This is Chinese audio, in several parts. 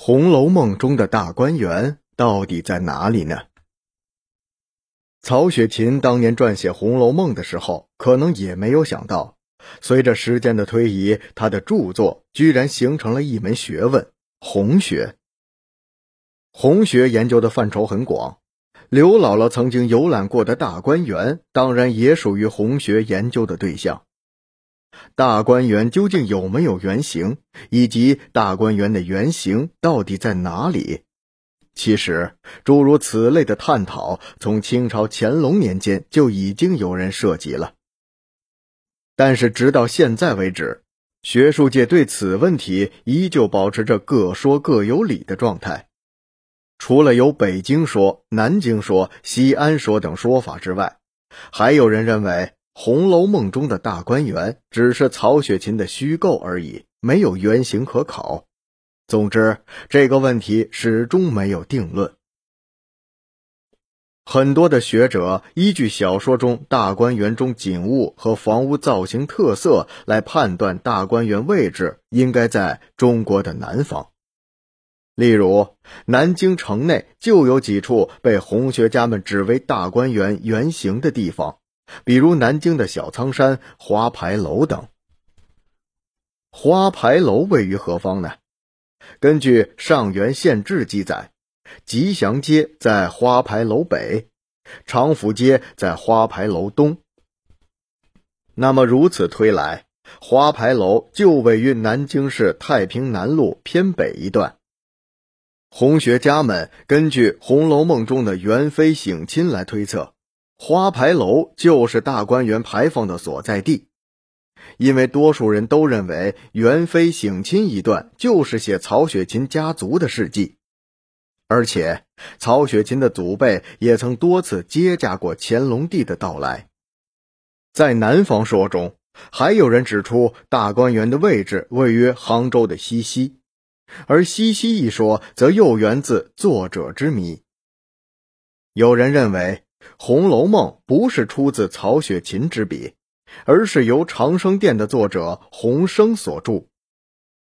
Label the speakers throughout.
Speaker 1: 红楼梦》中的大观园到底在哪里呢？曹雪芹当年撰写《红楼梦》的时候，可能也没有想到，随着时间的推移，他的著作居然形成了一门学问——红学。红学研究的范畴很广，刘姥姥曾经游览过的大观园，当然也属于红学研究的对象。大观园究竟有没有原型，以及大观园的原型到底在哪里？其实，诸如此类的探讨，从清朝乾隆年间就已经有人涉及了。但是，直到现在为止，学术界对此问题依旧保持着各说各有理的状态。除了有北京说、南京说、西安说等说法之外，还有人认为。《红楼梦》中的大观园只是曹雪芹的虚构而已，没有原型可考。总之，这个问题始终没有定论。很多的学者依据小说中大观园中景物和房屋造型特色来判断大观园位置应该在中国的南方。例如，南京城内就有几处被红学家们指为大观园原型的地方。比如南京的小仓山、花牌楼等。花牌楼位于何方呢？根据《上元县志》记载，吉祥街在花牌楼北，长府街在花牌楼东。那么如此推来，花牌楼就位于南京市太平南路偏北一段。红学家们根据《红楼梦》中的元妃省亲来推测。花牌楼就是大观园牌坊的所在地，因为多数人都认为元妃省亲一段就是写曹雪芹家族的事迹，而且曹雪芹的祖辈也曾多次接驾过乾隆帝的到来。在南方说中，还有人指出大观园的位置位于杭州的西溪，而西溪一说则又源自作者之谜。有人认为。《红楼梦》不是出自曹雪芹之笔，而是由长生殿的作者洪升所著。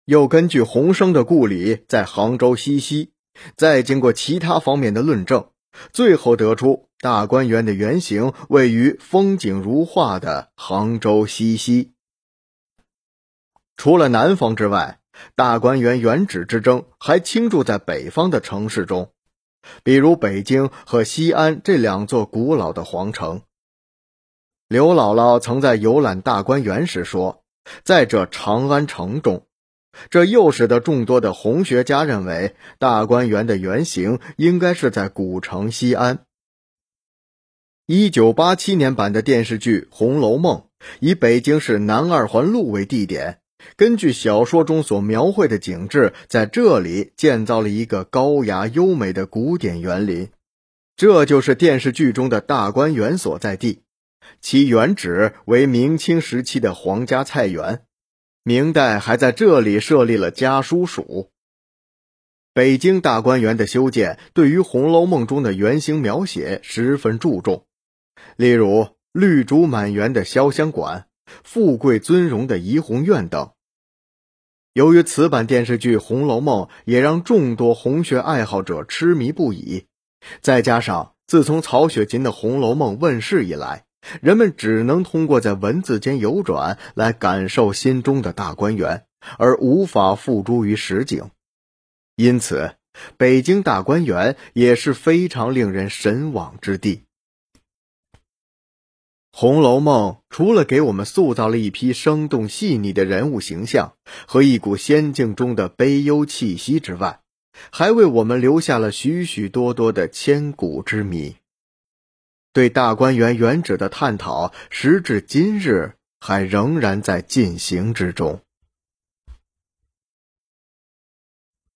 Speaker 1: 又根据洪升的故里在杭州西溪，再经过其他方面的论证，最后得出大观园的原型位于风景如画的杭州西溪。除了南方之外，大观园原址之争还倾注在北方的城市中。比如北京和西安这两座古老的皇城。刘姥姥曾在游览大观园时说：“在这长安城中。”这又使得众多的红学家认为大观园的原型应该是在古城西安。一九八七年版的电视剧《红楼梦》以北京市南二环路为地点。根据小说中所描绘的景致，在这里建造了一个高雅优美的古典园林，这就是电视剧中的大观园所在地。其原址为明清时期的皇家菜园，明代还在这里设立了家书署。北京大观园的修建，对于《红楼梦》中的原型描写十分注重，例如绿竹满园的潇湘馆、富贵尊荣的怡红院等。由于此版电视剧《红楼梦》也让众多红学爱好者痴迷不已，再加上自从曹雪芹的《红楼梦》问世以来，人们只能通过在文字间游转来感受心中的大观园，而无法付诸于实景，因此，北京大观园也是非常令人神往之地。《红楼梦》除了给我们塑造了一批生动细腻的人物形象和一股仙境中的悲忧气息之外，还为我们留下了许许多多的千古之谜。对大观园原址的探讨，时至今日还仍然在进行之中。